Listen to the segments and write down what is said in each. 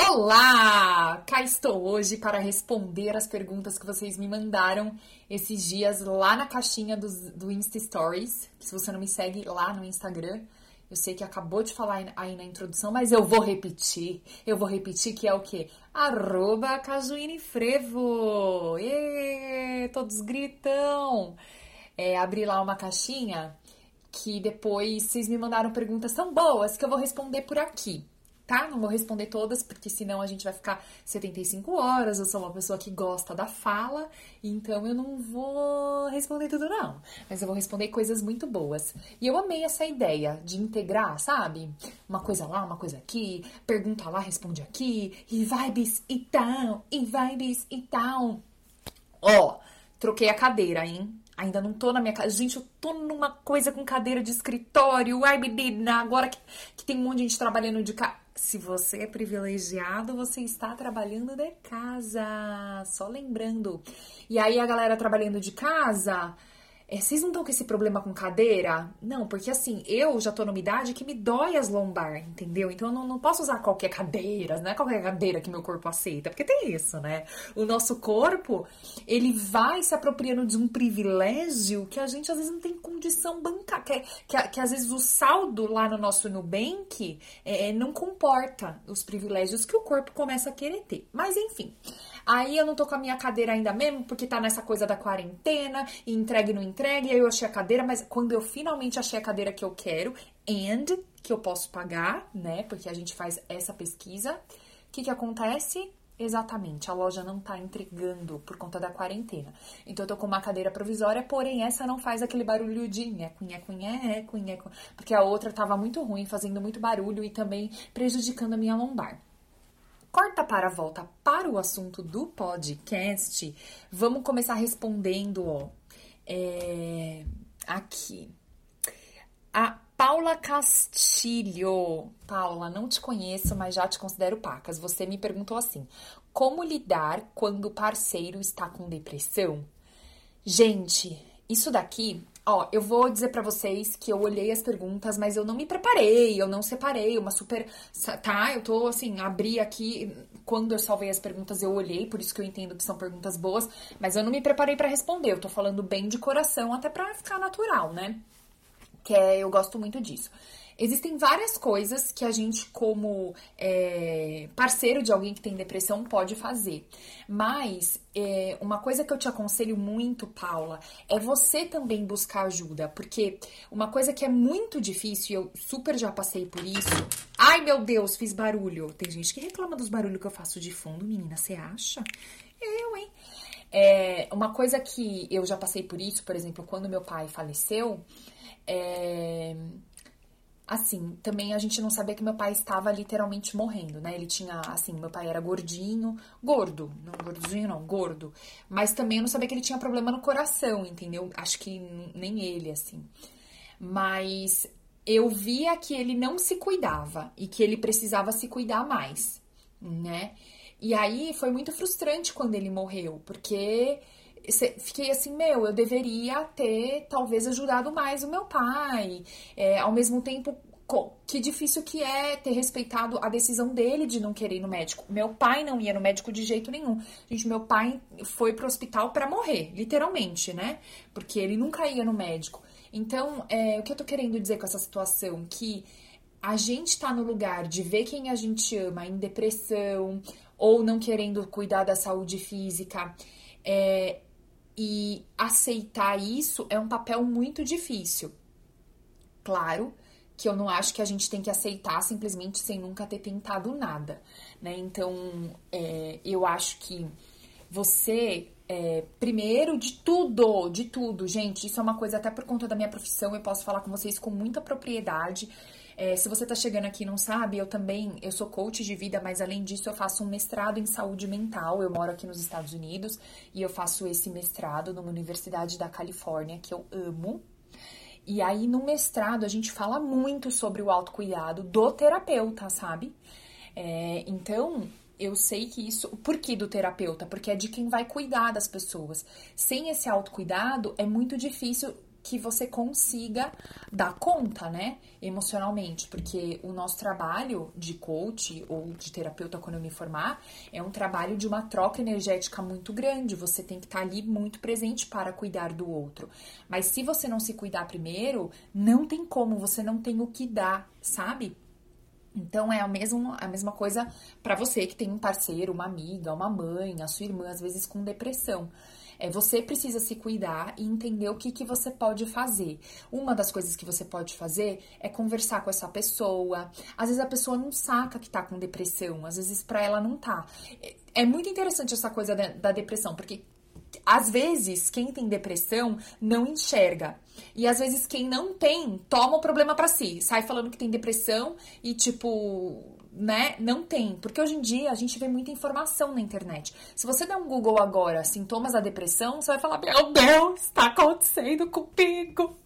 Olá! Cá estou hoje para responder as perguntas que vocês me mandaram esses dias lá na caixinha do, do Insta Stories. Se você não me segue lá no Instagram, eu sei que acabou de falar aí na introdução, mas eu vou repetir. Eu vou repetir que é o quê? Arroba! Êêê, todos gritam! É, abri lá uma caixinha que depois vocês me mandaram perguntas tão boas que eu vou responder por aqui tá? Não vou responder todas, porque senão a gente vai ficar 75 horas. Eu sou uma pessoa que gosta da fala, então eu não vou responder tudo, não. Mas eu vou responder coisas muito boas. E eu amei essa ideia de integrar, sabe? Uma coisa lá, uma coisa aqui, pergunta lá, responde aqui, e vibes e tal, e vibes e tal. Ó, troquei a cadeira, hein? Ainda não tô na minha casa. Gente, eu tô numa coisa com cadeira de escritório. Ai, menina, agora que, que tem um monte de gente trabalhando de casa se você é privilegiado, você está trabalhando de casa. Só lembrando. E aí a galera trabalhando de casa, é, vocês não estão com esse problema com cadeira? Não, porque assim, eu já tô numa idade que me dói as lombar, entendeu? Então eu não, não posso usar qualquer cadeira, não é qualquer cadeira que meu corpo aceita, porque tem isso, né? O nosso corpo, ele vai se apropriando de um privilégio que a gente às vezes não tem condição bancar, que, que, que às vezes o saldo lá no nosso Nubank é, não comporta os privilégios que o corpo começa a querer ter. Mas enfim. Aí eu não tô com a minha cadeira ainda mesmo, porque tá nessa coisa da quarentena, e entregue não entregue, aí eu achei a cadeira, mas quando eu finalmente achei a cadeira que eu quero, and que eu posso pagar, né? Porque a gente faz essa pesquisa, o que que acontece? Exatamente, a loja não tá entregando por conta da quarentena. Então eu tô com uma cadeira provisória, porém essa não faz aquele barulho de nheco, nheco, nheco, nheco, porque a outra tava muito ruim, fazendo muito barulho e também prejudicando a minha lombar. Corta para a volta para o assunto do podcast. Vamos começar respondendo, ó. É, aqui. A Paula Castilho. Paula, não te conheço, mas já te considero pacas. Você me perguntou assim: como lidar quando o parceiro está com depressão? Gente, isso daqui Ó, eu vou dizer para vocês que eu olhei as perguntas, mas eu não me preparei, eu não separei uma super. Tá? Eu tô assim, abri aqui. Quando eu salvei as perguntas, eu olhei, por isso que eu entendo que são perguntas boas, mas eu não me preparei para responder. Eu tô falando bem de coração, até pra ficar natural, né? Que é, eu gosto muito disso. Existem várias coisas que a gente, como é, parceiro de alguém que tem depressão, pode fazer. Mas é, uma coisa que eu te aconselho muito, Paula, é você também buscar ajuda. Porque uma coisa que é muito difícil, e eu super já passei por isso. Ai meu Deus, fiz barulho. Tem gente que reclama dos barulhos que eu faço de fundo, menina, você acha? Eu, hein? É, uma coisa que eu já passei por isso, por exemplo, quando meu pai faleceu, é, assim, também a gente não sabia que meu pai estava literalmente morrendo, né? Ele tinha, assim, meu pai era gordinho, gordo, não gordinho não, gordo. Mas também eu não sabia que ele tinha problema no coração, entendeu? Acho que nem ele, assim. Mas eu via que ele não se cuidava e que ele precisava se cuidar mais, né? E aí foi muito frustrante quando ele morreu, porque fiquei assim, meu, eu deveria ter talvez ajudado mais o meu pai. É, ao mesmo tempo, que difícil que é ter respeitado a decisão dele de não querer ir no médico. Meu pai não ia no médico de jeito nenhum. Gente, meu pai foi pro hospital para morrer, literalmente, né? Porque ele nunca ia no médico. Então, é, o que eu tô querendo dizer com essa situação? Que a gente tá no lugar de ver quem a gente ama em depressão ou não querendo cuidar da saúde física. É, e aceitar isso é um papel muito difícil. Claro que eu não acho que a gente tem que aceitar simplesmente sem nunca ter tentado nada, né? Então, é, eu acho que você, é, primeiro de tudo, de tudo, gente, isso é uma coisa até por conta da minha profissão, eu posso falar com vocês com muita propriedade. É, se você tá chegando aqui e não sabe, eu também, eu sou coach de vida, mas além disso eu faço um mestrado em saúde mental. Eu moro aqui nos Estados Unidos e eu faço esse mestrado numa universidade da Califórnia que eu amo. E aí no mestrado a gente fala muito sobre o autocuidado do terapeuta, sabe? É, então, eu sei que isso. Por que do terapeuta? Porque é de quem vai cuidar das pessoas. Sem esse autocuidado, é muito difícil que você consiga dar conta, né, emocionalmente, porque o nosso trabalho de coach ou de terapeuta quando eu me formar é um trabalho de uma troca energética muito grande. Você tem que estar ali muito presente para cuidar do outro. Mas se você não se cuidar primeiro, não tem como, você não tem o que dar, sabe? Então é a mesma, a mesma coisa para você que tem um parceiro, uma amiga, uma mãe, a sua irmã, às vezes com depressão. É, você precisa se cuidar e entender o que, que você pode fazer. Uma das coisas que você pode fazer é conversar com essa pessoa. Às vezes a pessoa não saca que tá com depressão, às vezes para ela não tá. É, é muito interessante essa coisa da, da depressão, porque às vezes quem tem depressão não enxerga. E às vezes quem não tem toma o problema para si, sai falando que tem depressão e tipo, né, não tem. Porque hoje em dia a gente vê muita informação na internet. Se você der um Google agora, sintomas da depressão, você vai falar: "Meu Deus, está acontecendo comigo".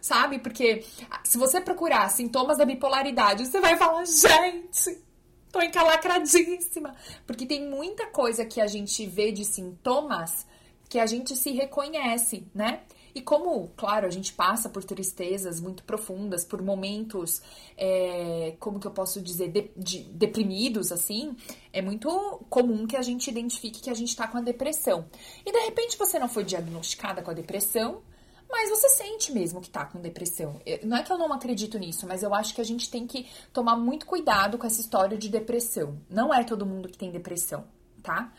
Sabe? Porque se você procurar sintomas da bipolaridade, você vai falar: "Gente, tô encalacradíssima". Porque tem muita coisa que a gente vê de sintomas que a gente se reconhece, né? E como, claro, a gente passa por tristezas muito profundas, por momentos, é, como que eu posso dizer, de, de, deprimidos, assim, é muito comum que a gente identifique que a gente tá com a depressão. E de repente você não foi diagnosticada com a depressão, mas você sente mesmo que tá com depressão. Não é que eu não acredito nisso, mas eu acho que a gente tem que tomar muito cuidado com essa história de depressão. Não é todo mundo que tem depressão, tá?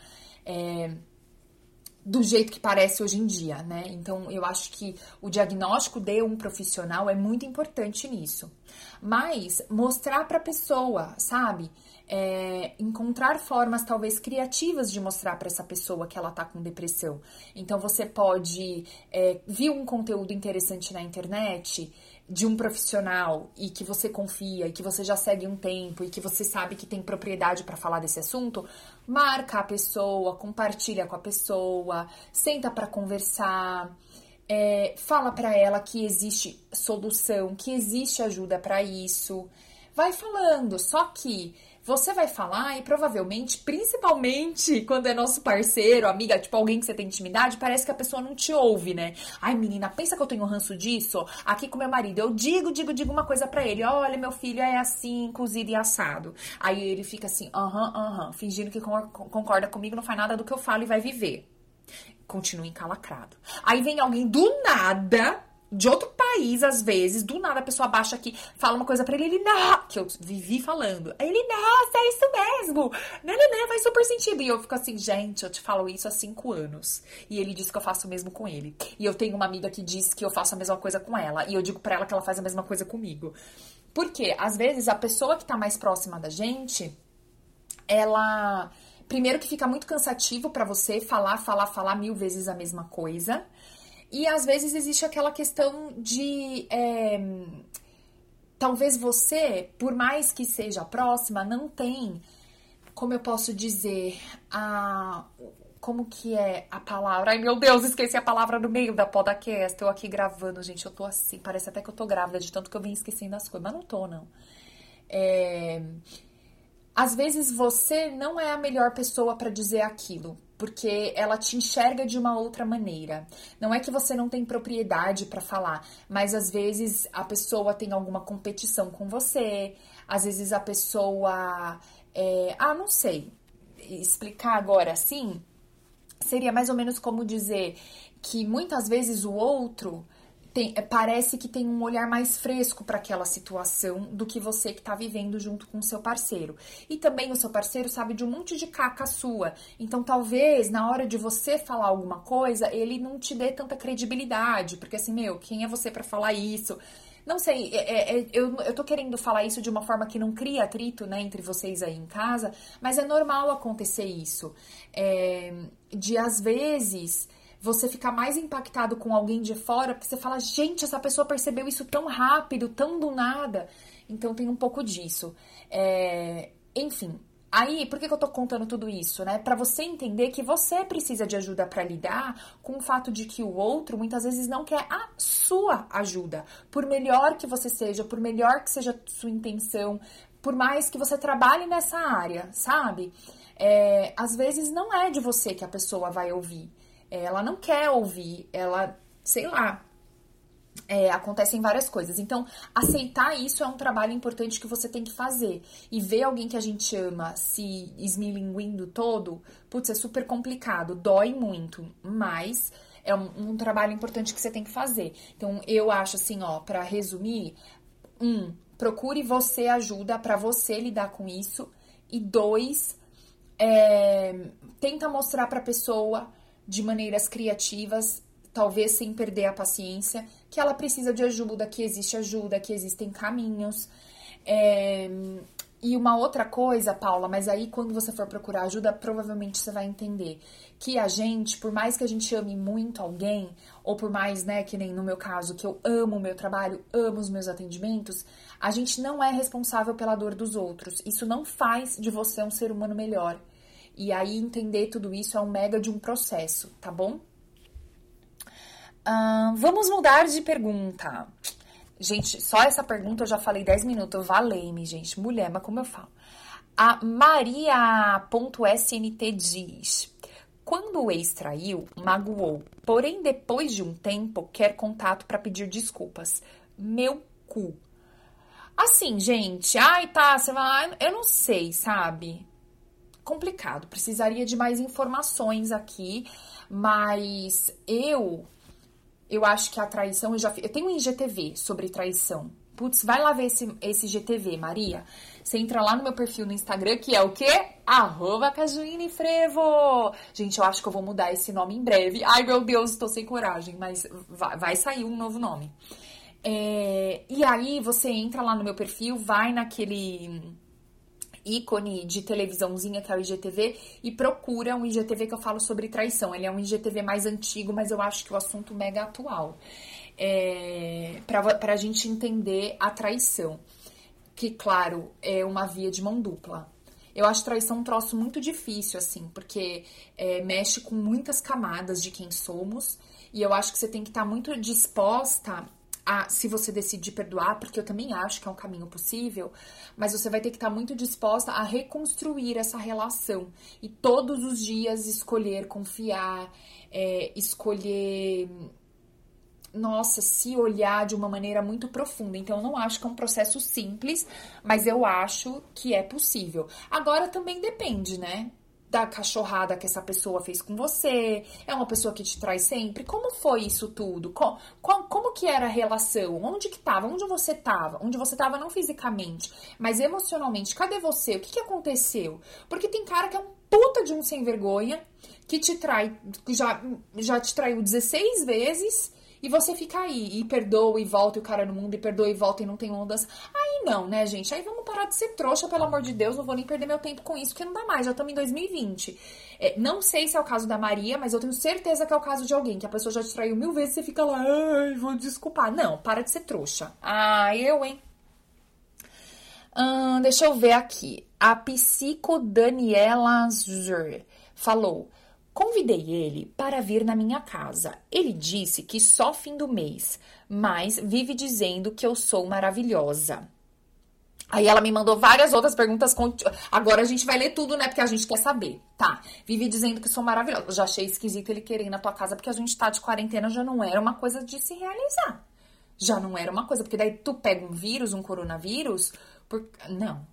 É, do jeito que parece hoje em dia, né? Então, eu acho que o diagnóstico de um profissional é muito importante nisso. Mas mostrar para a pessoa, sabe? É, encontrar formas talvez criativas de mostrar para essa pessoa que ela tá com depressão. Então, você pode é, um conteúdo interessante na internet de um profissional e que você confia e que você já segue um tempo e que você sabe que tem propriedade para falar desse assunto, marca a pessoa, compartilha com a pessoa, senta para conversar, é, fala para ela que existe solução, que existe ajuda para isso. Vai falando, só que você vai falar e provavelmente, principalmente quando é nosso parceiro, amiga, tipo alguém que você tem intimidade, parece que a pessoa não te ouve, né? Ai, menina, pensa que eu tenho ranço disso? Aqui com meu marido, eu digo, digo, digo uma coisa para ele: olha, meu filho é assim, cozido e assado. Aí ele fica assim, aham, aham, fingindo que concorda comigo, não faz nada do que eu falo e vai viver. Continua encalacrado. Aí vem alguém do nada de outro país, às vezes, do nada a pessoa baixa aqui, fala uma coisa para ele, ele, não, que eu vivi falando. Ele, nossa, é isso mesmo. Né, né, né, faz super sentido. E eu fico assim, gente, eu te falo isso há cinco anos. E ele diz que eu faço o mesmo com ele. E eu tenho uma amiga que diz que eu faço a mesma coisa com ela. E eu digo para ela que ela faz a mesma coisa comigo. Porque, às vezes, a pessoa que tá mais próxima da gente, ela. Primeiro que fica muito cansativo para você falar, falar, falar mil vezes a mesma coisa. E às vezes existe aquela questão de. É, talvez você, por mais que seja próxima, não tem, como eu posso dizer, a. Como que é a palavra? Ai, meu Deus, esqueci a palavra no meio da podcast. Eu aqui gravando, gente, eu tô assim. Parece até que eu tô grávida de tanto que eu vim esquecendo as coisas. Mas não tô, não. É, às vezes você não é a melhor pessoa para dizer aquilo porque ela te enxerga de uma outra maneira. Não é que você não tem propriedade para falar, mas às vezes a pessoa tem alguma competição com você, às vezes a pessoa. É, ah, não sei. Explicar agora assim seria mais ou menos como dizer que muitas vezes o outro tem, é, parece que tem um olhar mais fresco para aquela situação do que você que está vivendo junto com o seu parceiro. E também o seu parceiro sabe de um monte de caca sua. Então, talvez na hora de você falar alguma coisa, ele não te dê tanta credibilidade, porque assim, meu, quem é você para falar isso? Não sei, é, é, é, eu, eu tô querendo falar isso de uma forma que não cria atrito, né, entre vocês aí em casa, mas é normal acontecer isso. É, de às vezes você ficar mais impactado com alguém de fora, porque você fala, gente, essa pessoa percebeu isso tão rápido, tão do nada. Então tem um pouco disso. É, enfim, Aí, por que, que eu tô contando tudo isso, né? Para você entender que você precisa de ajuda para lidar com o fato de que o outro muitas vezes não quer a sua ajuda. Por melhor que você seja, por melhor que seja sua intenção, por mais que você trabalhe nessa área, sabe? É, às vezes não é de você que a pessoa vai ouvir. Ela não quer ouvir, ela, sei lá, é, acontecem várias coisas. Então, aceitar isso é um trabalho importante que você tem que fazer. E ver alguém que a gente ama se esmilinguindo todo, putz, é super complicado, dói muito, mas é um, um trabalho importante que você tem que fazer. Então, eu acho assim, ó, para resumir, um, procure você ajuda para você lidar com isso. E dois, é, tenta mostrar para a pessoa de maneiras criativas talvez sem perder a paciência, que ela precisa de ajuda, que existe ajuda, que existem caminhos. É... E uma outra coisa, Paula, mas aí quando você for procurar ajuda, provavelmente você vai entender que a gente, por mais que a gente ame muito alguém, ou por mais, né, que nem no meu caso, que eu amo o meu trabalho, amo os meus atendimentos, a gente não é responsável pela dor dos outros. Isso não faz de você um ser humano melhor. E aí entender tudo isso é um mega de um processo, tá bom? vamos mudar de pergunta. Gente, só essa pergunta eu já falei 10 minutos. Valei-me, gente. Mulher, mas como eu falo? A Maria.snt diz: Quando o ex traiu, magoou, porém depois de um tempo quer contato para pedir desculpas. Meu cu. Assim, gente, ai tá, vai. Eu não sei, sabe? Complicado. Precisaria de mais informações aqui, mas eu eu acho que a traição, eu já eu tenho um IGTV sobre traição. Putz, vai lá ver esse, esse GTV, Maria. Você entra lá no meu perfil no Instagram, que é o quê? Arroba Cajuíne Frevo. Gente, eu acho que eu vou mudar esse nome em breve. Ai, meu Deus, estou sem coragem, mas vai, vai sair um novo nome. É, e aí, você entra lá no meu perfil, vai naquele ícone de televisãozinha que é o IGTV e procura um IGTV que eu falo sobre traição. Ele é um IGTV mais antigo, mas eu acho que o assunto mega atual. É, para a gente entender a traição. Que, claro, é uma via de mão dupla. Eu acho traição um troço muito difícil, assim, porque é, mexe com muitas camadas de quem somos. E eu acho que você tem que estar tá muito disposta a, se você decidir perdoar, porque eu também acho que é um caminho possível, mas você vai ter que estar muito disposta a reconstruir essa relação e todos os dias escolher confiar, é, escolher nossa, se olhar de uma maneira muito profunda. Então, eu não acho que é um processo simples, mas eu acho que é possível. Agora também depende, né? Da cachorrada que essa pessoa fez com você? É uma pessoa que te traz sempre? Como foi isso tudo? Como, como que era a relação? Onde que tava? Onde você tava? Onde você tava não fisicamente, mas emocionalmente. Cadê você? O que, que aconteceu? Porque tem cara que é um puta de um sem vergonha, que te trai, já, já te traiu 16 vezes e você fica aí, e perdoa e volta, e o cara no mundo, e perdoa e volta, e não tem ondas. Aí não, né, gente? Aí vamos parar de ser trouxa, pelo amor de Deus, não vou nem perder meu tempo com isso, porque não dá mais, já estamos em 2020. É, não sei se é o caso da Maria, mas eu tenho certeza que é o caso de alguém, que a pessoa já te traiu mil vezes você fica lá, ai, vou desculpar. Não, para de ser trouxa. Ah, eu, hein? Hum, deixa eu ver aqui. A psico Daniela Zur falou: Convidei ele para vir na minha casa. Ele disse que só fim do mês, mas vive dizendo que eu sou maravilhosa. Aí ela me mandou várias outras perguntas. Agora a gente vai ler tudo, né? Porque a gente quer saber. Tá. Vive dizendo que sou maravilhosa. Já achei esquisito ele querer ir na tua casa, porque a gente tá de quarentena, já não era uma coisa de se realizar. Já não era uma coisa, porque daí tu pega um vírus, um coronavírus, por... Não,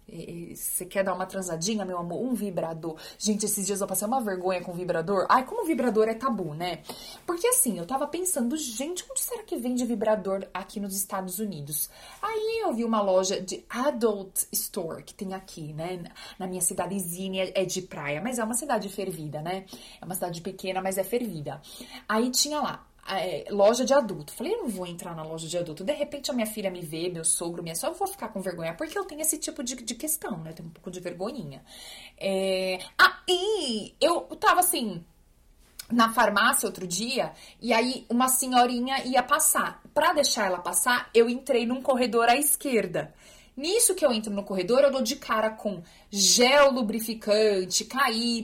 você quer dar uma transadinha, meu amor? Um vibrador. Gente, esses dias eu passei uma vergonha com vibrador. Ai, como vibrador é tabu, né? Porque assim, eu tava pensando, gente, onde será que vende vibrador aqui nos Estados Unidos? Aí eu vi uma loja de Adult Store que tem aqui, né? Na minha cidadezinha é de praia, mas é uma cidade fervida, né? É uma cidade pequena, mas é fervida. Aí tinha lá é, loja de adulto. Falei, eu não vou entrar na loja de adulto. De repente a minha filha me vê, meu sogro, minha só eu vou ficar com vergonha, porque eu tenho esse tipo de, de questão, né? Eu tenho um pouco de vergonhinha. É... E eu tava assim, na farmácia outro dia, e aí uma senhorinha ia passar. Para deixar ela passar, eu entrei num corredor à esquerda. Nisso que eu entro no corredor, eu dou de cara com gel lubrificante, KY,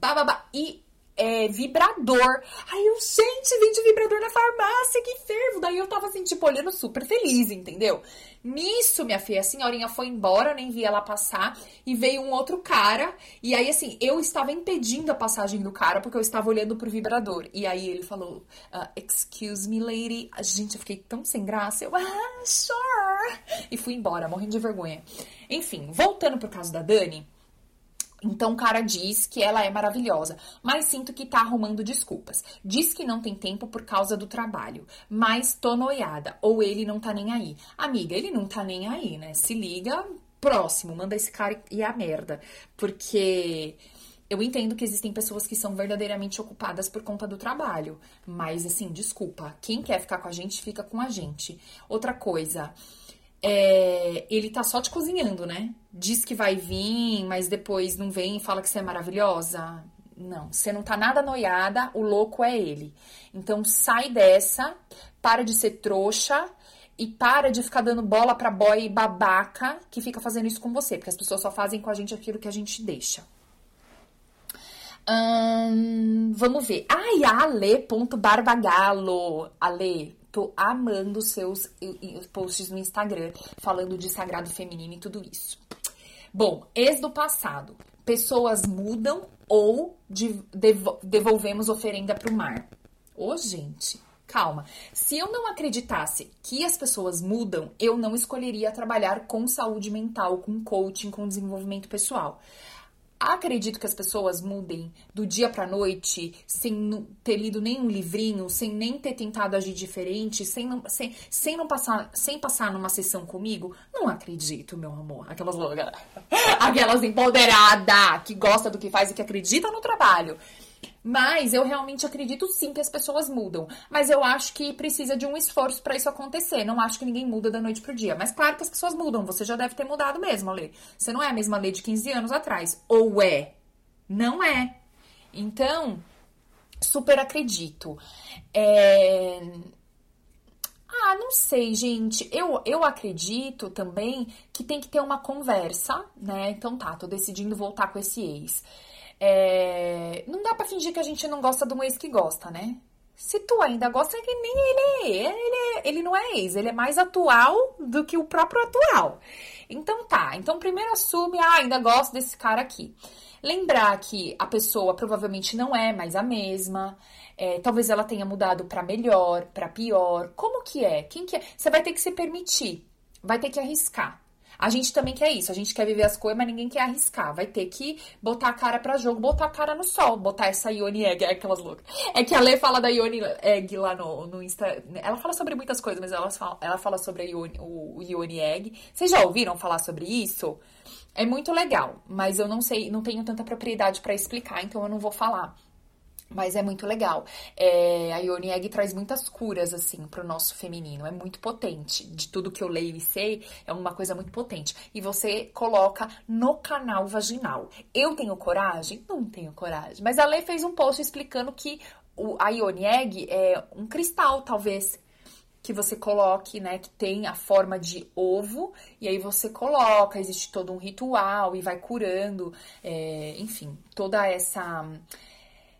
bababá, e é, vibrador. Aí eu, gente, vende vibrador na farmácia, que fervo. Daí eu tava assim, tipo, olhando super feliz, entendeu? Nisso, minha filha, a senhorinha foi embora, nem vi ela passar, e veio um outro cara. E aí, assim, eu estava impedindo a passagem do cara porque eu estava olhando pro vibrador. E aí ele falou: uh, Excuse me, lady. Gente, eu fiquei tão sem graça. Eu, ah, sure. E fui embora, morrendo de vergonha. Enfim, voltando pro caso da Dani. Então o cara diz que ela é maravilhosa, mas sinto que tá arrumando desculpas. Diz que não tem tempo por causa do trabalho, mas tô noiada, ou ele não tá nem aí. Amiga, ele não tá nem aí, né? Se liga, próximo, manda esse cara e a merda. Porque eu entendo que existem pessoas que são verdadeiramente ocupadas por conta do trabalho, mas assim, desculpa, quem quer ficar com a gente, fica com a gente. Outra coisa, é, ele tá só te cozinhando, né? Diz que vai vir, mas depois não vem e fala que você é maravilhosa. Não, você não tá nada noiada, o louco é ele. Então sai dessa, para de ser trouxa e para de ficar dando bola pra boy babaca que fica fazendo isso com você, porque as pessoas só fazem com a gente aquilo que a gente deixa. Hum, vamos ver. Ai, ale.barbagalo. Ale, Tô amando seus posts no Instagram falando de sagrado feminino e tudo isso. Bom, ex do passado. Pessoas mudam ou devolvemos oferenda para o mar. Ô, gente, calma. Se eu não acreditasse que as pessoas mudam, eu não escolheria trabalhar com saúde mental, com coaching, com desenvolvimento pessoal acredito que as pessoas mudem do dia para noite sem ter lido nenhum livrinho, sem nem ter tentado agir diferente, sem não, sem, sem não passar, sem passar numa sessão comigo. Não acredito, meu amor. Aquelas loucas, aquelas empoderadas que gosta do que faz e que acredita no trabalho. Mas eu realmente acredito sim que as pessoas mudam. Mas eu acho que precisa de um esforço para isso acontecer. Não acho que ninguém muda da noite pro dia. Mas claro que as pessoas mudam. Você já deve ter mudado mesmo, Lê. Você não é a mesma Lê de 15 anos atrás. Ou é? Não é. Então, super acredito. É... Ah, não sei, gente. Eu, eu acredito também que tem que ter uma conversa, né? Então tá, tô decidindo voltar com esse ex. É... Não dá para fingir que a gente não gosta de um ex que gosta, né? Se tu ainda gosta, é que nem ele é. Ele, é, ele não é ex, ele é mais atual do que o próprio atual. Então tá, então primeiro assume, ah, ainda gosto desse cara aqui. Lembrar que a pessoa provavelmente não é mais a mesma. É, talvez ela tenha mudado para melhor, para pior. Como que é? Quem que é? Você vai ter que se permitir, vai ter que arriscar. A gente também quer isso, a gente quer viver as coisas, mas ninguém quer arriscar. Vai ter que botar a cara pra jogo, botar a cara no sol, botar essa Ione Egg, é aquelas loucas. É que a Lê fala da Ione Egg lá no, no Insta. Ela fala sobre muitas coisas, mas ela fala, ela fala sobre Ione, o, o Ione Egg. Vocês já ouviram falar sobre isso? É muito legal, mas eu não sei, não tenho tanta propriedade para explicar, então eu não vou falar. Mas é muito legal. É, a Ione Egg traz muitas curas, assim, pro nosso feminino. É muito potente. De tudo que eu leio e sei, é uma coisa muito potente. E você coloca no canal vaginal. Eu tenho coragem? Não tenho coragem. Mas a Lei fez um post explicando que o, a Ione Egg é um cristal, talvez, que você coloque, né, que tem a forma de ovo, e aí você coloca, existe todo um ritual e vai curando, é, enfim, toda essa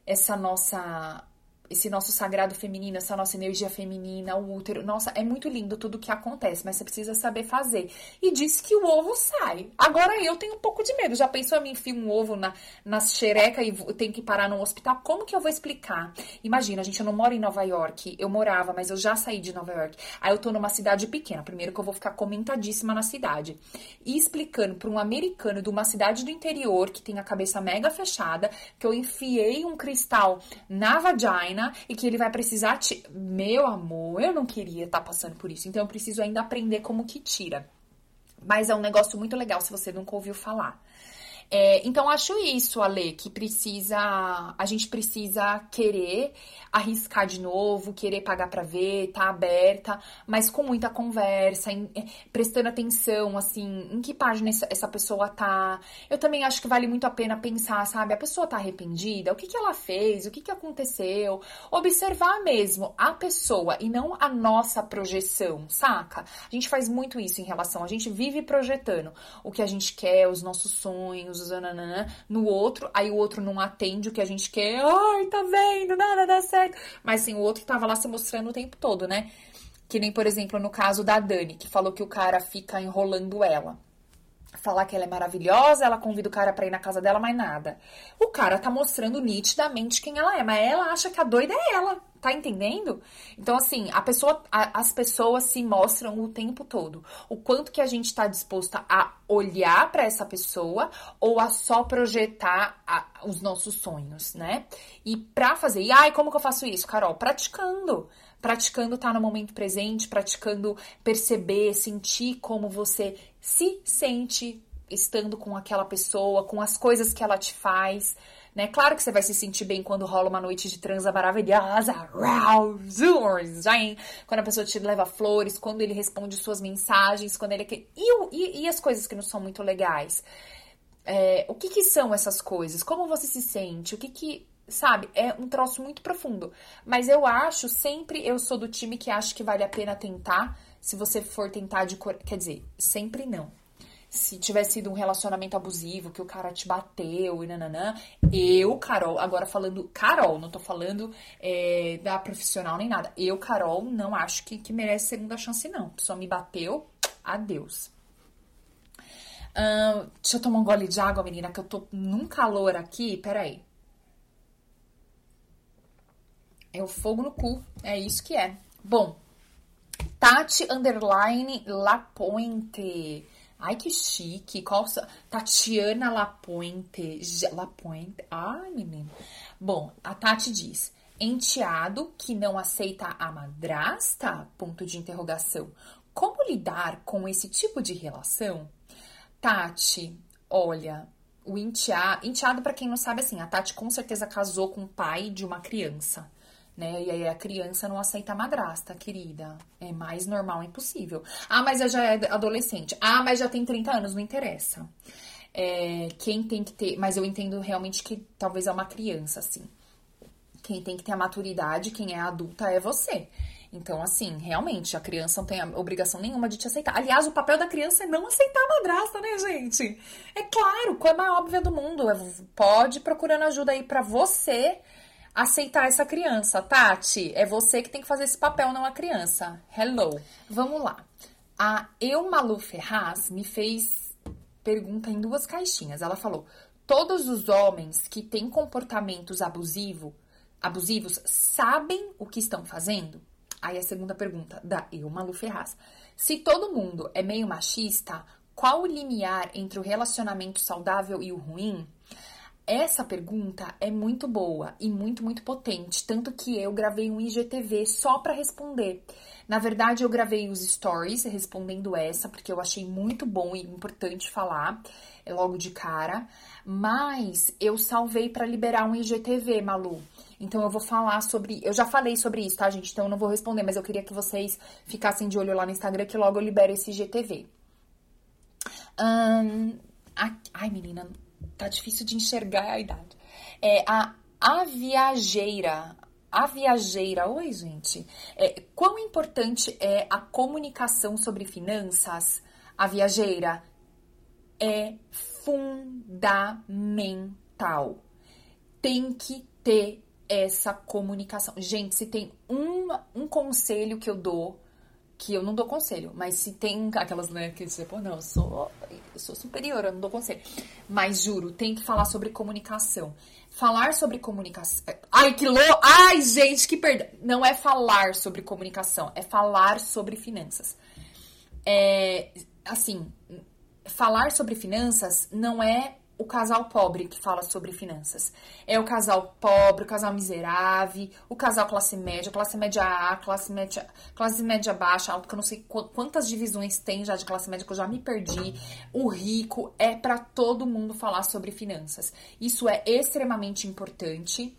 essa nossa esse nosso sagrado feminino, essa nossa energia feminina, o útero. Nossa, é muito lindo tudo que acontece, mas você precisa saber fazer. E diz que o ovo sai. Agora eu tenho um pouco de medo. Já pensou, eu me enfio um ovo na, na xereca e tenho que parar no hospital? Como que eu vou explicar? Imagina, gente, eu não moro em Nova York. Eu morava, mas eu já saí de Nova York. Aí eu tô numa cidade pequena. Primeiro que eu vou ficar comentadíssima na cidade. E explicando para um americano de uma cidade do interior que tem a cabeça mega fechada, que eu enfiei um cristal na vagina e que ele vai precisar. Te... Meu amor, eu não queria estar tá passando por isso. Então eu preciso ainda aprender como que tira. Mas é um negócio muito legal se você nunca ouviu falar. É, então, acho isso, Ale, que precisa. A gente precisa querer arriscar de novo, querer pagar para ver, tá aberta, mas com muita conversa, em, é, prestando atenção, assim, em que página essa, essa, pessoa tá. Eu também acho que vale muito a pena pensar, sabe? A pessoa tá arrependida? O que, que ela fez? O que, que aconteceu? Observar mesmo a pessoa e não a nossa projeção, saca? A gente faz muito isso em relação, a gente vive projetando o que a gente quer, os nossos sonhos, os ananã, no outro, aí o outro não atende o que a gente quer, ai, tá vendo, nada dá certo. Mas assim, o outro tava lá se mostrando o tempo todo, né? Que nem, por exemplo, no caso da Dani, que falou que o cara fica enrolando ela falar que ela é maravilhosa, ela convida o cara pra ir na casa dela, mas nada. O cara tá mostrando nitidamente quem ela é, mas ela acha que a doida é ela, tá entendendo? Então, assim, a pessoa, a, as pessoas se mostram o tempo todo. O quanto que a gente tá disposta a olhar para essa pessoa ou a só projetar a, os nossos sonhos, né? E pra fazer, e ai, como que eu faço isso, Carol? Praticando praticando estar tá no momento presente, praticando perceber, sentir como você se sente estando com aquela pessoa, com as coisas que ela te faz, né? Claro que você vai se sentir bem quando rola uma noite de transa maravilhosa, quando a pessoa te leva flores, quando ele responde suas mensagens, quando ele e, e, e as coisas que não são muito legais. É, o que, que são essas coisas? Como você se sente? O que, que sabe? É um troço muito profundo. Mas eu acho, sempre eu sou do time que acho que vale a pena tentar. Se você for tentar de. Quer dizer, sempre não. Se tiver sido um relacionamento abusivo, que o cara te bateu e nananã, eu, Carol, agora falando Carol, não tô falando é, da profissional nem nada. Eu, Carol, não acho que, que merece segunda chance, não. Só me bateu, adeus. Deixa eu tomar um gole de água, menina, que eu tô num calor aqui. Peraí. É o fogo no cu. É isso que é. Bom, Tati Underline Lapointe. Ai, que chique. Qual, Tatiana Lapointe. Lapointe. Ai, menino. Bom, a Tati diz: enteado que não aceita a madrasta? Ponto de interrogação. Como lidar com esse tipo de relação? Tati, olha, o enteado, enteado para quem não sabe assim, a Tati com certeza casou com o pai de uma criança né? E aí a criança não aceita a madrasta, querida. É mais normal impossível. Ah, mas já é adolescente. Ah, mas já tem 30 anos, não interessa. É, quem tem que ter. Mas eu entendo realmente que talvez é uma criança, assim. Quem tem que ter a maturidade, quem é adulta é você. Então, assim, realmente, a criança não tem obrigação nenhuma de te aceitar. Aliás, o papel da criança é não aceitar a madrasta, né, gente? É claro, coisa mais óbvia do mundo. É, pode procurando ajuda aí para você aceitar essa criança. Tati, é você que tem que fazer esse papel, não a criança. Hello. Vamos lá. A Eu Malu Ferraz me fez pergunta em duas caixinhas. Ela falou: todos os homens que têm comportamentos abusivo, abusivos sabem o que estão fazendo? Aí a segunda pergunta da Eu Malu Ferraz. Se todo mundo é meio machista, qual o limiar entre o relacionamento saudável e o ruim? Essa pergunta é muito boa e muito, muito potente, tanto que eu gravei um IGTV só para responder. Na verdade, eu gravei os stories respondendo essa, porque eu achei muito bom e importante falar é, logo de cara, mas eu salvei para liberar um IGTV, Malu. Então eu vou falar sobre. Eu já falei sobre isso, tá, gente? Então eu não vou responder, mas eu queria que vocês ficassem de olho lá no Instagram que logo eu libero esse IGTV. Um, ai, menina, tá difícil de enxergar a idade. É a a viajeira. A viajeira, oi gente. É, quão importante é a comunicação sobre finanças? A viajeira é fundamental. Tem que ter essa comunicação. Gente, se tem um, um conselho que eu dou que eu não dou conselho, mas se tem aquelas, né, que dizem, pô, não, eu sou, eu sou superior, eu não dou conselho. Mas juro, tem que falar sobre comunicação. Falar sobre comunicação. Ai, que louco! Ai, gente, que perdão! Não é falar sobre comunicação, é falar sobre finanças. É, assim, falar sobre finanças não é o casal pobre que fala sobre finanças. É o casal pobre, o casal miserável, o casal classe média, classe média A, classe média, classe média baixa, alto que eu não sei quantas divisões tem já de classe média que eu já me perdi. O rico é para todo mundo falar sobre finanças. Isso é extremamente importante.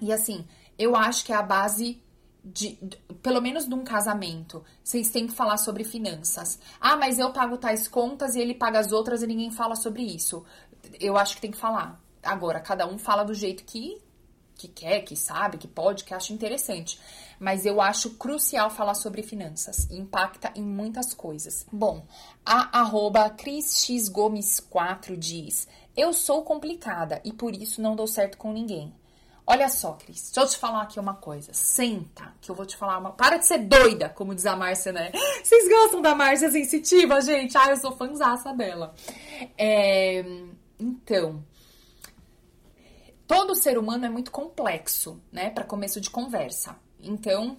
E assim, eu acho que é a base de, de, pelo menos num casamento, vocês têm que falar sobre finanças. Ah, mas eu pago tais contas e ele paga as outras e ninguém fala sobre isso eu acho que tem que falar. Agora, cada um fala do jeito que, que quer, que sabe, que pode, que acha interessante. Mas eu acho crucial falar sobre finanças. Impacta em muitas coisas. Bom, a arroba ChrisXGomes4 diz: Eu sou complicada e por isso não dou certo com ninguém. Olha só, Cris, deixa eu te falar aqui uma coisa. Senta, que eu vou te falar uma. Para de ser doida, como diz a Márcia, né? Vocês gostam da Márcia sensitiva, gente? Ah, eu sou fãzaça dela. É então, todo ser humano é muito complexo, né, para começo de conversa. Então,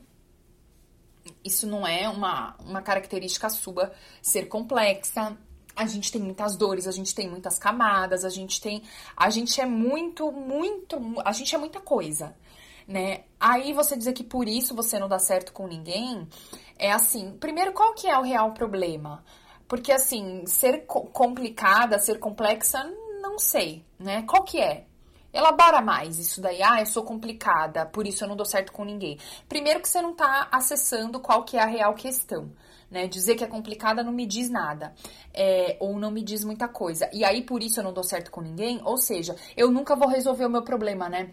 isso não é uma, uma característica sua ser complexa. A gente tem muitas dores, a gente tem muitas camadas, a gente tem. A gente é muito, muito. A gente é muita coisa, né? Aí você dizer que por isso você não dá certo com ninguém, é assim. Primeiro, qual que é o real problema? Porque, assim, ser complicada, ser complexa, não sei, né? Qual que é? Elabora mais isso daí. Ah, eu sou complicada, por isso eu não dou certo com ninguém. Primeiro que você não tá acessando qual que é a real questão. Né? Dizer que é complicada não me diz nada. É, ou não me diz muita coisa. E aí, por isso eu não dou certo com ninguém. Ou seja, eu nunca vou resolver o meu problema, né?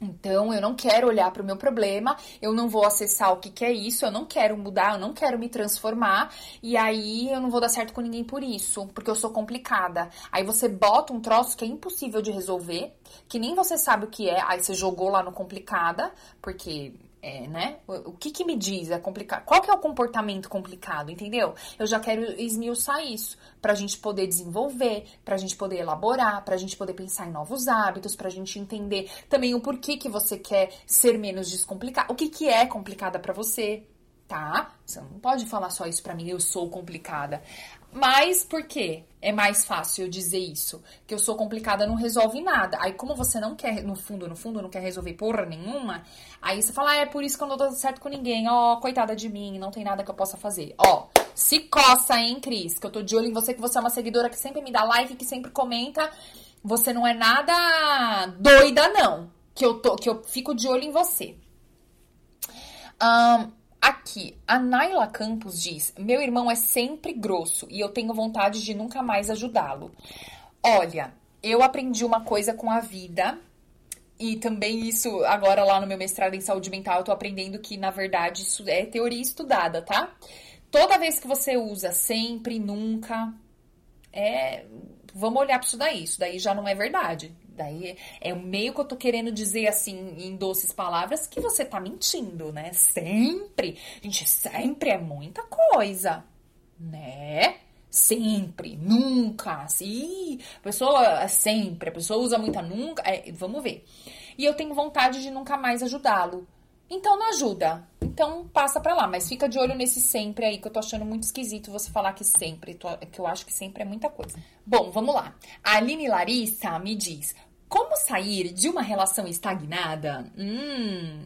Então, eu não quero olhar para o meu problema, eu não vou acessar o que, que é isso, eu não quero mudar, eu não quero me transformar, e aí eu não vou dar certo com ninguém por isso, porque eu sou complicada. Aí você bota um troço que é impossível de resolver, que nem você sabe o que é, aí você jogou lá no complicada, porque é, né? O, que que me diz? É complicado. Qual que é o comportamento complicado, entendeu? Eu já quero esmiuçar isso pra gente poder desenvolver, pra gente poder elaborar, pra gente poder pensar em novos hábitos, pra gente entender também o porquê que você quer ser menos descomplicado. O que que é complicada para você, tá? Você não pode falar só isso pra mim, eu sou complicada. Mas por quê? É mais fácil eu dizer isso. Que eu sou complicada, não resolve nada. Aí, como você não quer, no fundo, no fundo, não quer resolver porra nenhuma, aí você fala, ah, é por isso que eu não dou certo com ninguém. Ó, oh, coitada de mim, não tem nada que eu possa fazer. Ó, oh, se coça, hein, Cris? Que eu tô de olho em você, que você é uma seguidora que sempre me dá like, que sempre comenta. Você não é nada doida, não. Que eu, tô, que eu fico de olho em você. Um, Aqui, a Naila Campos diz: Meu irmão é sempre grosso e eu tenho vontade de nunca mais ajudá-lo. Olha, eu aprendi uma coisa com a vida e também isso, agora lá no meu mestrado em saúde mental, eu tô aprendendo que, na verdade, isso é teoria estudada, tá? Toda vez que você usa sempre, nunca, é. Vamos olhar para isso daí. Isso daí já não é verdade. Daí é meio que eu tô querendo dizer assim, em doces palavras, que você tá mentindo, né? Sempre. Gente, sempre é muita coisa, né? Sempre, nunca. Sim, a pessoa sempre, a pessoa usa muita nunca. É, vamos ver. E eu tenho vontade de nunca mais ajudá-lo. Então não ajuda. Então passa pra lá, mas fica de olho nesse sempre aí, que eu tô achando muito esquisito você falar que sempre, que eu acho que sempre é muita coisa. Bom, vamos lá. A Aline Larissa me diz: como sair de uma relação estagnada? Hum.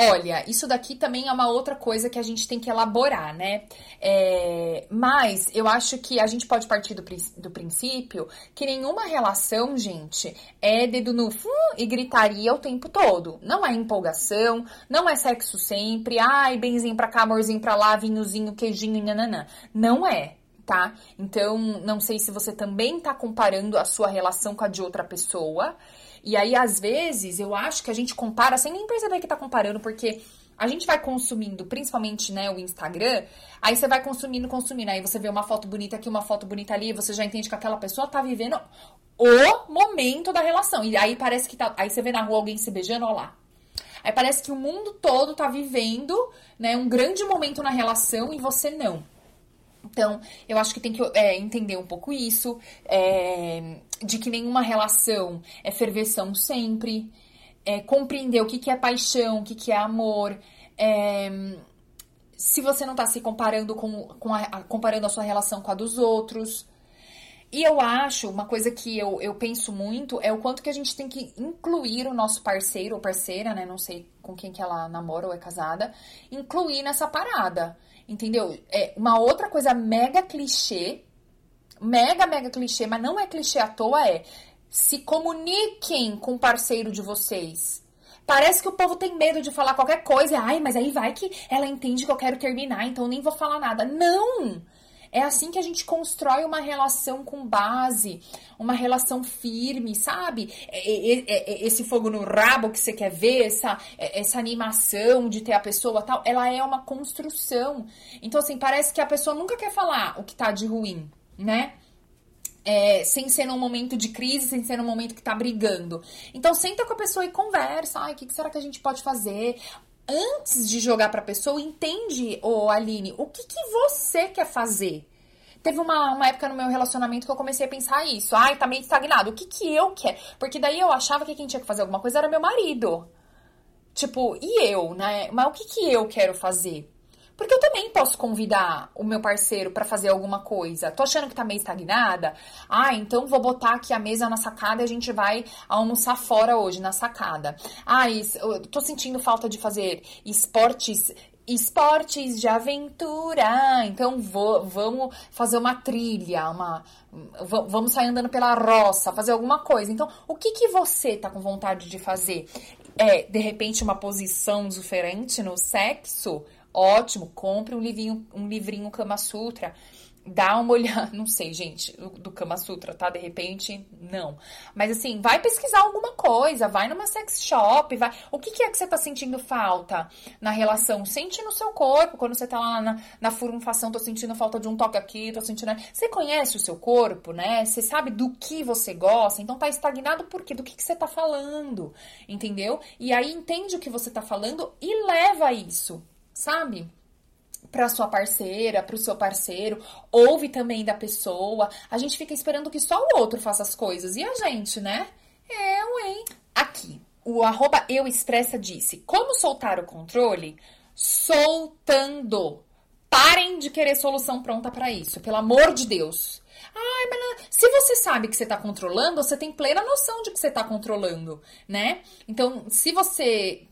Olha, isso daqui também é uma outra coisa que a gente tem que elaborar, né? É, mas eu acho que a gente pode partir do, do princípio que nenhuma relação, gente, é dedo no hum, e gritaria o tempo todo. Não é empolgação, não é sexo sempre, ai, benzinho pra cá, amorzinho pra lá, vinhozinho, queijinho, nananã. Não é tá? Então, não sei se você também tá comparando a sua relação com a de outra pessoa. E aí, às vezes, eu acho que a gente compara sem nem perceber que tá comparando, porque a gente vai consumindo, principalmente, né, o Instagram, aí você vai consumindo, consumindo, aí você vê uma foto bonita aqui, uma foto bonita ali, você já entende que aquela pessoa tá vivendo o momento da relação. E aí parece que tá. Aí você vê na rua alguém se beijando, ó lá. Aí parece que o mundo todo tá vivendo, né, um grande momento na relação e você não. Então, eu acho que tem que é, entender um pouco isso, é, de que nenhuma relação é ferveção sempre, é, compreender o que, que é paixão, o que, que é amor. É, se você não está se comparando com, com a, comparando a sua relação com a dos outros. E eu acho, uma coisa que eu, eu penso muito é o quanto que a gente tem que incluir o nosso parceiro ou parceira, né? Não sei com quem que ela namora ou é casada, incluir nessa parada. Entendeu? É uma outra coisa mega clichê, mega, mega clichê, mas não é clichê à toa, é se comuniquem com o parceiro de vocês. Parece que o povo tem medo de falar qualquer coisa. Ai, mas aí vai que ela entende que eu quero terminar, então nem vou falar nada. Não! É assim que a gente constrói uma relação com base, uma relação firme, sabe? Esse fogo no rabo que você quer ver, essa, essa animação de ter a pessoa tal, ela é uma construção. Então, assim, parece que a pessoa nunca quer falar o que tá de ruim, né? É, sem ser num momento de crise, sem ser num momento que tá brigando. Então, senta com a pessoa e conversa. Ai, o que, que será que a gente pode fazer? Antes de jogar para a pessoa, entende, ô Aline, o que, que você quer fazer? Teve uma, uma época no meu relacionamento que eu comecei a pensar isso. Ai, tá meio estagnado. O que que eu quero? Porque daí eu achava que quem tinha que fazer alguma coisa era meu marido. Tipo, e eu, né? Mas o que que eu quero fazer? Porque eu também posso convidar o meu parceiro para fazer alguma coisa. Tô achando que tá meio estagnada? Ah, então vou botar aqui a mesa na sacada e a gente vai almoçar fora hoje, na sacada. Ah, eu tô sentindo falta de fazer esportes esportes de aventura. Então vou, vamos fazer uma trilha, uma vamos sair andando pela roça, fazer alguma coisa. Então, o que que você tá com vontade de fazer? É, de repente uma posição diferente no sexo? Ótimo, compre um livrinho, um livrinho Kama Sutra dá uma olhada, não sei, gente, do Kama Sutra, tá? De repente, não. Mas assim, vai pesquisar alguma coisa, vai numa sex shop, vai. O que, que é que você tá sentindo falta na relação? Sente no seu corpo, quando você tá lá na, na furunfação, tô sentindo falta de um toque aqui, tô sentindo. Você conhece o seu corpo, né? Você sabe do que você gosta, então tá estagnado por quê? Do que, que você tá falando, entendeu? E aí entende o que você tá falando e leva isso, sabe? para sua parceira, para o seu parceiro, ouve também da pessoa. A gente fica esperando que só o outro faça as coisas. E a gente, né? Eu, hein? Aqui, o arroba eu expressa disse: como soltar o controle? Soltando. Parem de querer solução pronta para isso, pelo amor de Deus. Ai, mas se você sabe que você está controlando, você tem plena noção de que você está controlando, né? Então, se você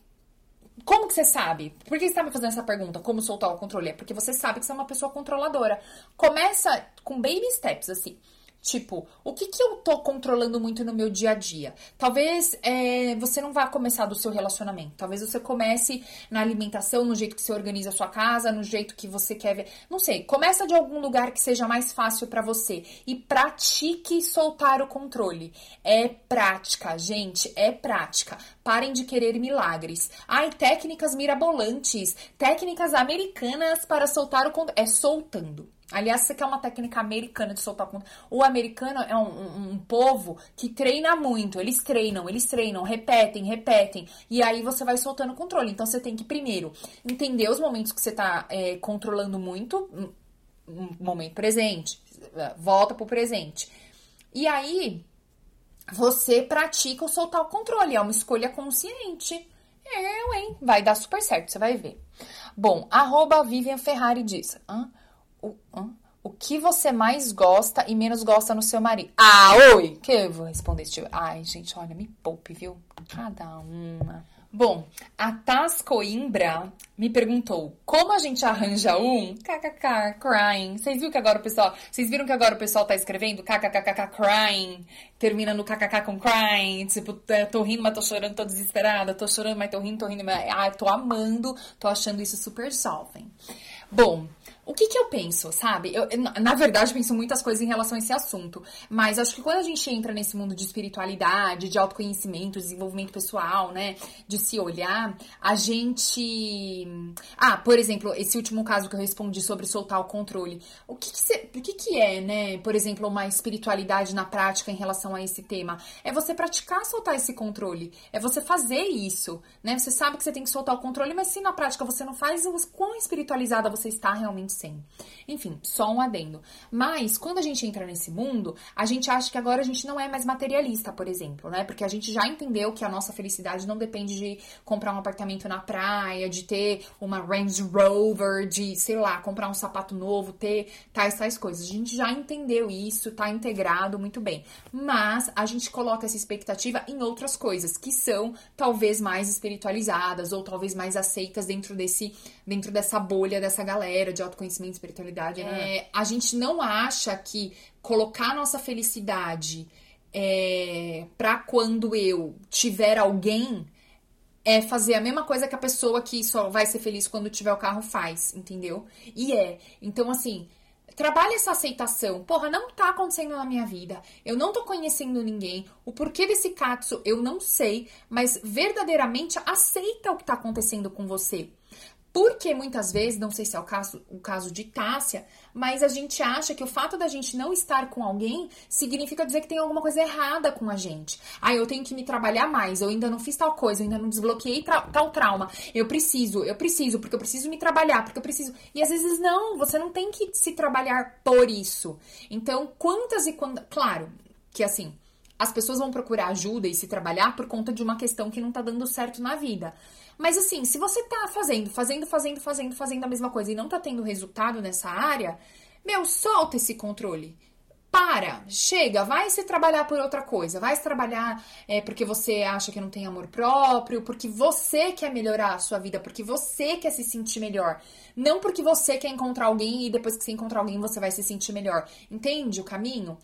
como que você sabe? Por que você está me fazendo essa pergunta? Como soltar o controle? É porque você sabe que você é uma pessoa controladora. Começa com baby steps, assim. Tipo, o que, que eu tô controlando muito no meu dia a dia? Talvez é, você não vá começar do seu relacionamento. Talvez você comece na alimentação, no jeito que você organiza a sua casa, no jeito que você quer ver. Não sei, começa de algum lugar que seja mais fácil para você. E pratique soltar o controle. É prática, gente, é prática. Parem de querer milagres. Ai, técnicas mirabolantes, técnicas americanas para soltar o controle. É soltando. Aliás, isso aqui é uma técnica americana de soltar ponta. O americano é um, um, um, povo que treina muito. Eles treinam, eles treinam, repetem, repetem. E aí você vai soltando o controle. Então você tem que, primeiro, entender os momentos que você tá é, controlando muito. Um momento presente. Volta pro presente. E aí você pratica o soltar o controle. É uma escolha consciente. É, hein? Vai dar super certo, você vai ver. Bom, arroba Vivian Ferrari diz. Hã? O, o que você mais gosta e menos gosta no seu marido? Ah, oi! Que eu vou responder esse tipo. Ai, gente, olha, me poupe, viu? Cada uma. Bom, a Taz Coimbra me perguntou como a gente arranja um kkk crying. Vocês viram que agora o pessoal, vocês viram que agora o pessoal tá escrevendo kkkk crying, termina no kkk com crying, tipo, é, tô rindo, mas tô chorando, tô desesperada, tô chorando, mas tô rindo, tô rindo, mas ah, tô amando, tô achando isso super jovem. Bom, o que, que eu penso, sabe? Eu, na verdade, penso muitas coisas em relação a esse assunto. Mas acho que quando a gente entra nesse mundo de espiritualidade, de autoconhecimento, desenvolvimento pessoal, né? De se olhar, a gente. Ah, por exemplo, esse último caso que eu respondi sobre soltar o controle. O que, que, cê, o que, que é, né? Por exemplo, uma espiritualidade na prática em relação a esse tema? É você praticar soltar esse controle. É você fazer isso, né? Você sabe que você tem que soltar o controle, mas se na prática você não faz, quão espiritualizada você está realmente sem. Enfim, só um adendo. Mas quando a gente entra nesse mundo, a gente acha que agora a gente não é mais materialista, por exemplo, né? Porque a gente já entendeu que a nossa felicidade não depende de comprar um apartamento na praia, de ter uma Range Rover, de, sei lá, comprar um sapato novo, ter tais, tais coisas. A gente já entendeu isso, tá integrado muito bem. Mas a gente coloca essa expectativa em outras coisas que são talvez mais espiritualizadas ou talvez mais aceitas dentro desse dentro dessa bolha dessa galera de autoconhecimento e espiritualidade. Né? É, a gente não acha que colocar nossa felicidade é, para quando eu tiver alguém é fazer a mesma coisa que a pessoa que só vai ser feliz quando tiver o carro faz, entendeu? E é. Então, assim, trabalhe essa aceitação. Porra, não tá acontecendo na minha vida. Eu não tô conhecendo ninguém. O porquê desse katsu eu não sei, mas verdadeiramente aceita o que tá acontecendo com você. Porque muitas vezes, não sei se é o caso, o caso de Tássia, mas a gente acha que o fato da gente não estar com alguém significa dizer que tem alguma coisa errada com a gente. Ah, eu tenho que me trabalhar mais, eu ainda não fiz tal coisa, eu ainda não desbloqueei tal trauma. Eu preciso, eu preciso, porque eu preciso me trabalhar, porque eu preciso. E às vezes não, você não tem que se trabalhar por isso. Então, quantas e quantas. Claro que assim as pessoas vão procurar ajuda e se trabalhar por conta de uma questão que não tá dando certo na vida. Mas assim, se você tá fazendo, fazendo, fazendo, fazendo, fazendo a mesma coisa e não tá tendo resultado nessa área, meu, solta esse controle. Para, chega, vai se trabalhar por outra coisa, vai se trabalhar é, porque você acha que não tem amor próprio, porque você quer melhorar a sua vida, porque você quer se sentir melhor. Não porque você quer encontrar alguém e depois que você encontrar alguém você vai se sentir melhor. Entende o caminho?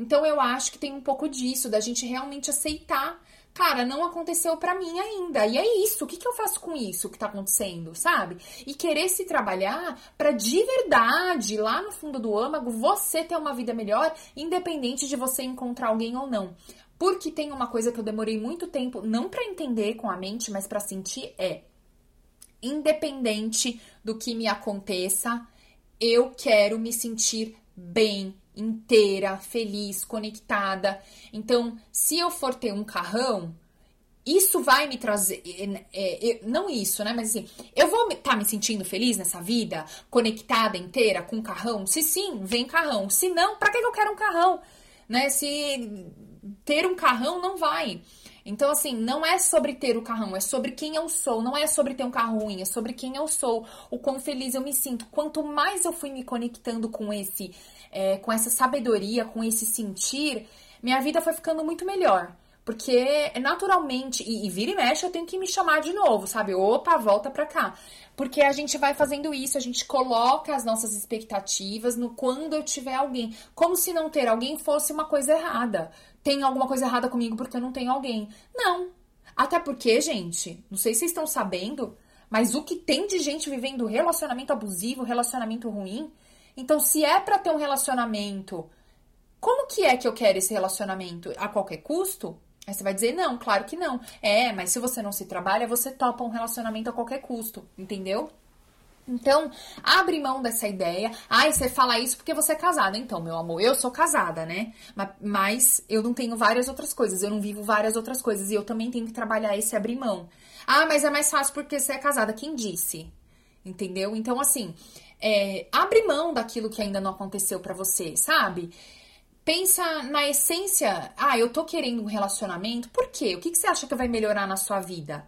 Então eu acho que tem um pouco disso, da gente realmente aceitar. Cara, não aconteceu para mim ainda. E é isso. O que, que eu faço com isso que tá acontecendo, sabe? E querer se trabalhar para de verdade, lá no fundo do âmago, você ter uma vida melhor, independente de você encontrar alguém ou não. Porque tem uma coisa que eu demorei muito tempo, não para entender com a mente, mas para sentir é independente do que me aconteça, eu quero me sentir bem, inteira, feliz, conectada. Então, se eu for ter um carrão, isso vai me trazer. É, é, não isso, né? Mas assim, eu vou estar tá me sentindo feliz nessa vida, conectada inteira com carrão? Se sim, vem carrão. Se não, pra que eu quero um carrão? Né? Se ter um carrão não vai. Então, assim, não é sobre ter o carrão, é sobre quem eu sou. Não é sobre ter um carro ruim, é sobre quem eu sou, o quão feliz eu me sinto. Quanto mais eu fui me conectando com esse, é, com essa sabedoria, com esse sentir, minha vida foi ficando muito melhor. Porque naturalmente, e, e vira e mexe, eu tenho que me chamar de novo, sabe? Opa, volta pra cá. Porque a gente vai fazendo isso, a gente coloca as nossas expectativas no quando eu tiver alguém. Como se não ter alguém fosse uma coisa errada. Tem alguma coisa errada comigo porque eu não tenho alguém. Não. Até porque, gente, não sei se vocês estão sabendo, mas o que tem de gente vivendo relacionamento abusivo, relacionamento ruim. Então, se é para ter um relacionamento, como que é que eu quero esse relacionamento? A qualquer custo? Aí você vai dizer, não, claro que não. É, mas se você não se trabalha, você topa um relacionamento a qualquer custo, entendeu? Então, abre mão dessa ideia. Ai, você fala isso porque você é casada. Então, meu amor, eu sou casada, né? Mas eu não tenho várias outras coisas, eu não vivo várias outras coisas. E eu também tenho que trabalhar esse abrir mão. Ah, mas é mais fácil porque você é casada. Quem disse? Entendeu? Então, assim, é, abre mão daquilo que ainda não aconteceu para você, sabe? Pensa na essência. Ah, eu tô querendo um relacionamento. Por quê? O que, que você acha que vai melhorar na sua vida?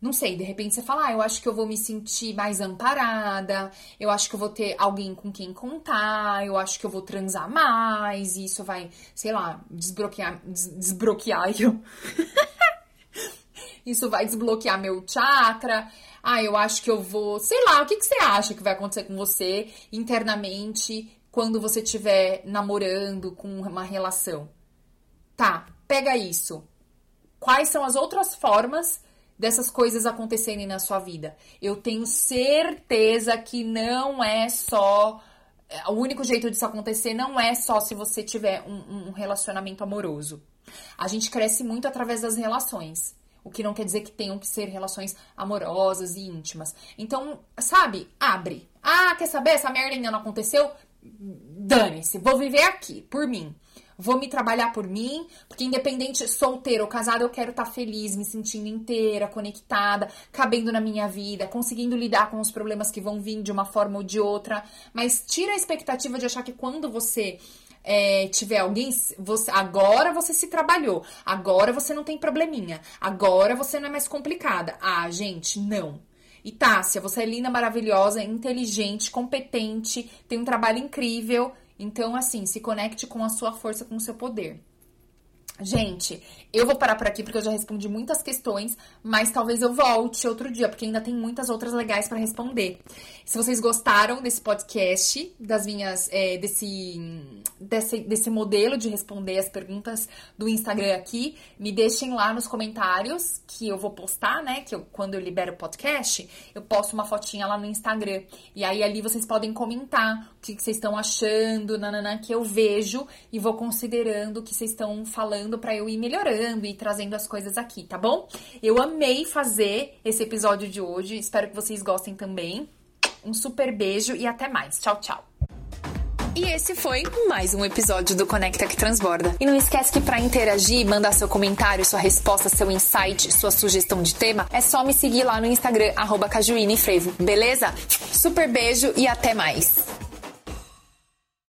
Não sei, de repente você fala, ah, eu acho que eu vou me sentir mais amparada, eu acho que eu vou ter alguém com quem contar, eu acho que eu vou transar mais, e isso vai, sei lá, desbloquear. Des, desbloquear eu. isso vai desbloquear meu chakra. Ah, eu acho que eu vou. Sei lá, o que, que você acha que vai acontecer com você internamente quando você estiver namorando com uma relação. Tá, pega isso. Quais são as outras formas dessas coisas acontecerem na sua vida? Eu tenho certeza que não é só. O único jeito disso acontecer não é só se você tiver um, um relacionamento amoroso. A gente cresce muito através das relações. O que não quer dizer que tenham que ser relações amorosas e íntimas. Então, sabe, abre. Ah, quer saber? Essa merda ainda não aconteceu? dane-se, vou viver aqui, por mim. Vou me trabalhar por mim, porque independente, solteiro ou casado, eu quero estar tá feliz, me sentindo inteira, conectada, cabendo na minha vida, conseguindo lidar com os problemas que vão vir de uma forma ou de outra. Mas tira a expectativa de achar que quando você é, tiver alguém, você, agora você se trabalhou, agora você não tem probleminha, agora você não é mais complicada. Ah, gente, não. E você é linda, maravilhosa, inteligente, competente, tem um trabalho incrível. Então, assim, se conecte com a sua força, com o seu poder. Gente, eu vou parar por aqui porque eu já respondi muitas questões, mas talvez eu volte outro dia, porque ainda tem muitas outras legais para responder. Se vocês gostaram desse podcast, das minhas, é, desse, desse, desse modelo de responder as perguntas do Instagram aqui, me deixem lá nos comentários que eu vou postar, né? Que eu, quando eu libero o podcast, eu posto uma fotinha lá no Instagram. E aí ali vocês podem comentar o que, que vocês estão achando, nananã, que eu vejo e vou considerando o que vocês estão falando falando para eu ir melhorando e trazendo as coisas aqui, tá bom? Eu amei fazer esse episódio de hoje, espero que vocês gostem também. Um super beijo e até mais. Tchau, tchau. E esse foi mais um episódio do Conecta que Transborda. E não esquece que para interagir, mandar seu comentário, sua resposta, seu insight, sua sugestão de tema, é só me seguir lá no Instagram, arroba Frevo, beleza? Super beijo e até mais!